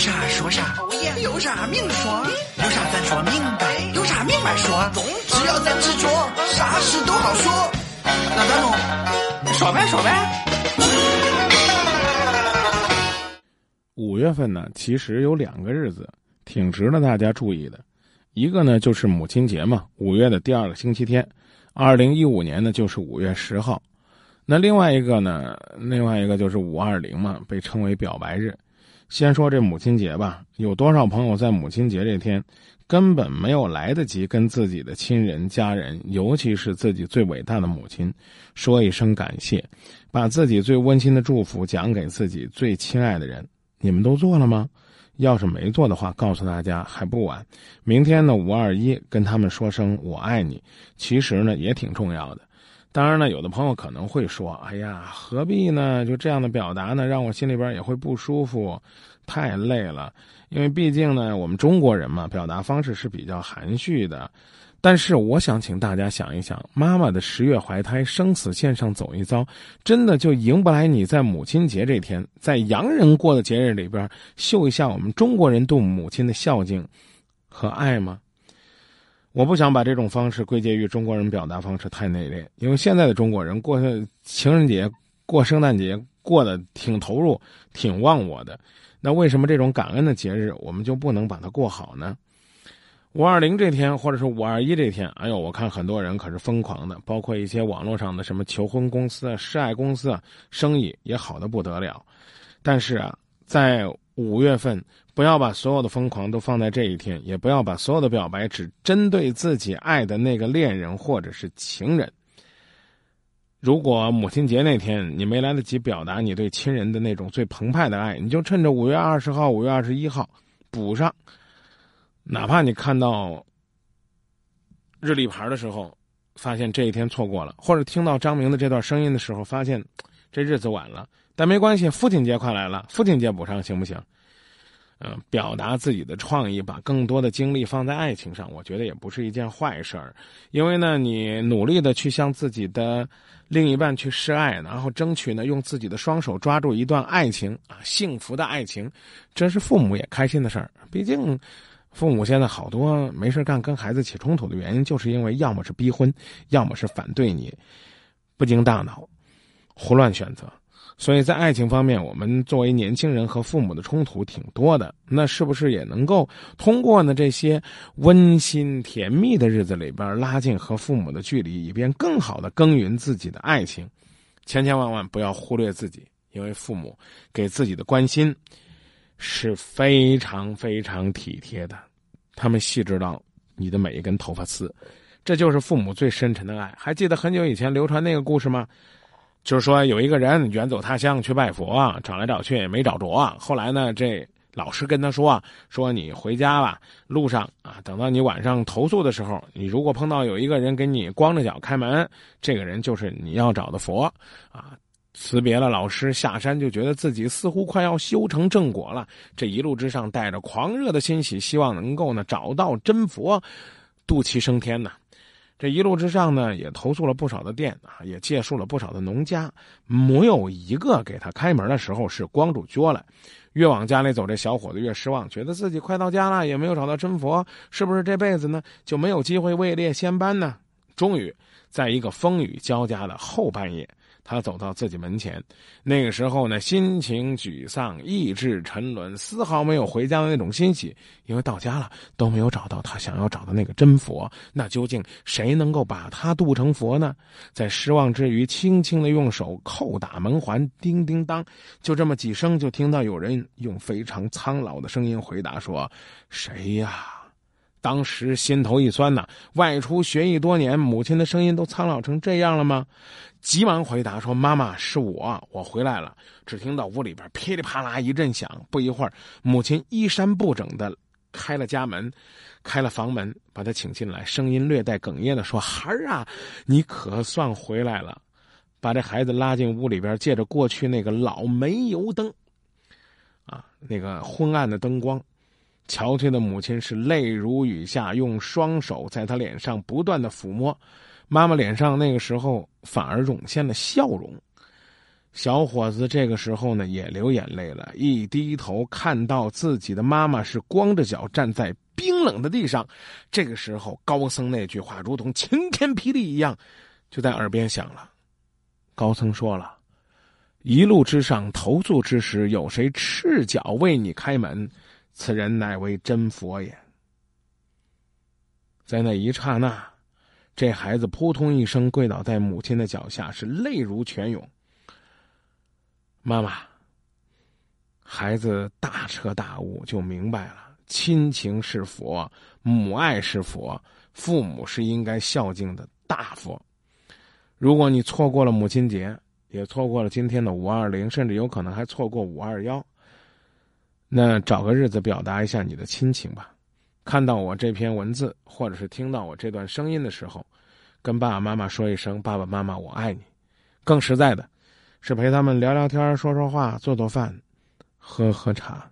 啥说啥，有啥明说，有啥咱说明白，有啥明白说，只要咱执着，啥事都好说。那咱弄，说呗说呗。五月份呢，其实有两个日子挺值得大家注意的，一个呢就是母亲节嘛，五月的第二个星期天，二零一五年呢就是五月十号。那另外一个呢，另外一个就是五二零嘛，被称为表白日。先说这母亲节吧，有多少朋友在母亲节这天，根本没有来得及跟自己的亲人、家人，尤其是自己最伟大的母亲，说一声感谢，把自己最温馨的祝福讲给自己最亲爱的人。你们都做了吗？要是没做的话，告诉大家还不晚。明天呢，五二一，跟他们说声我爱你，其实呢也挺重要的。当然呢，有的朋友可能会说：“哎呀，何必呢？就这样的表达呢，让我心里边也会不舒服，太累了。因为毕竟呢，我们中国人嘛，表达方式是比较含蓄的。但是，我想请大家想一想，妈妈的十月怀胎，生死线上走一遭，真的就赢不来你在母亲节这天，在洋人过的节日里边秀一下我们中国人对母亲的孝敬和爱吗？”我不想把这种方式归结于中国人表达方式太内敛，因为现在的中国人过情人节、过圣诞节过得挺投入、挺忘我的。那为什么这种感恩的节日我们就不能把它过好呢？五二零这天，或者是五二一这天，哎呦，我看很多人可是疯狂的，包括一些网络上的什么求婚公司啊、示爱公司啊，生意也好的不得了。但是啊，在五月份。不要把所有的疯狂都放在这一天，也不要把所有的表白只针对自己爱的那个恋人或者是情人。如果母亲节那天你没来得及表达你对亲人的那种最澎湃的爱，你就趁着五月二十号、五月二十一号补上。哪怕你看到日历牌的时候，发现这一天错过了，或者听到张明的这段声音的时候，发现这日子晚了，但没关系，父亲节快来了，父亲节补上行不行？嗯，表达自己的创意，把更多的精力放在爱情上，我觉得也不是一件坏事儿。因为呢，你努力的去向自己的另一半去示爱，然后争取呢，用自己的双手抓住一段爱情啊，幸福的爱情，这是父母也开心的事儿。毕竟，父母现在好多没事干跟孩子起冲突的原因，就是因为要么是逼婚，要么是反对你，不经大脑，胡乱选择。所以在爱情方面，我们作为年轻人和父母的冲突挺多的。那是不是也能够通过呢这些温馨甜蜜的日子里边拉近和父母的距离，以便更好的耕耘自己的爱情？千千万万不要忽略自己，因为父母给自己的关心是非常非常体贴的，他们细致到你的每一根头发丝，这就是父母最深沉的爱。还记得很久以前流传那个故事吗？就是说，有一个人远走他乡去拜佛，找来找去也没找着。后来呢，这老师跟他说：“说你回家吧，路上啊，等到你晚上投宿的时候，你如果碰到有一个人给你光着脚开门，这个人就是你要找的佛。”啊，辞别了老师，下山就觉得自己似乎快要修成正果了。这一路之上，带着狂热的欣喜，希望能够呢找到真佛，渡其升天呢。这一路之上呢，也投诉了不少的店啊，也借宿了不少的农家，没有一个给他开门的时候是光着脚来。越往家里走，这小伙子越失望，觉得自己快到家了，也没有找到真佛，是不是这辈子呢就没有机会位列仙班呢？终于，在一个风雨交加的后半夜。他走到自己门前，那个时候呢，心情沮丧，意志沉沦，丝毫没有回家的那种欣喜，因为到家了都没有找到他想要找的那个真佛。那究竟谁能够把他渡成佛呢？在失望之余，轻轻的用手叩打门环，叮叮当，就这么几声，就听到有人用非常苍老的声音回答说：“谁呀？”当时心头一酸呐，外出学艺多年，母亲的声音都苍老成这样了吗？急忙回答说：“妈妈，是我，我回来了。”只听到屋里边噼里啪啦一阵响，不一会儿，母亲衣衫不整的开了家门，开了房门，把他请进来，声音略带哽咽的说：“孩儿啊，你可算回来了。”把这孩子拉进屋里边，借着过去那个老煤油灯，啊，那个昏暗的灯光。憔悴的母亲是泪如雨下，用双手在他脸上不断的抚摸。妈妈脸上那个时候反而涌现了笑容。小伙子这个时候呢也流眼泪了，一低头看到自己的妈妈是光着脚站在冰冷的地上。这个时候，高僧那句话如同晴天霹雳一样，就在耳边响了。高僧说了：“一路之上，投宿之时，有谁赤脚为你开门？此人乃为真佛也。”在那一刹那，这孩子扑通一声跪倒在母亲的脚下，是泪如泉涌。妈妈，孩子大彻大悟，就明白了：亲情是佛，母爱是佛，父母是应该孝敬的大佛。如果你错过了母亲节，也错过了今天的五二零，甚至有可能还错过五二幺，那找个日子表达一下你的亲情吧。看到我这篇文字，或者是听到我这段声音的时候，跟爸爸妈妈说一声：“爸爸妈妈，我爱你。”更实在的。是陪他们聊聊天、说说话、做做饭、喝喝茶。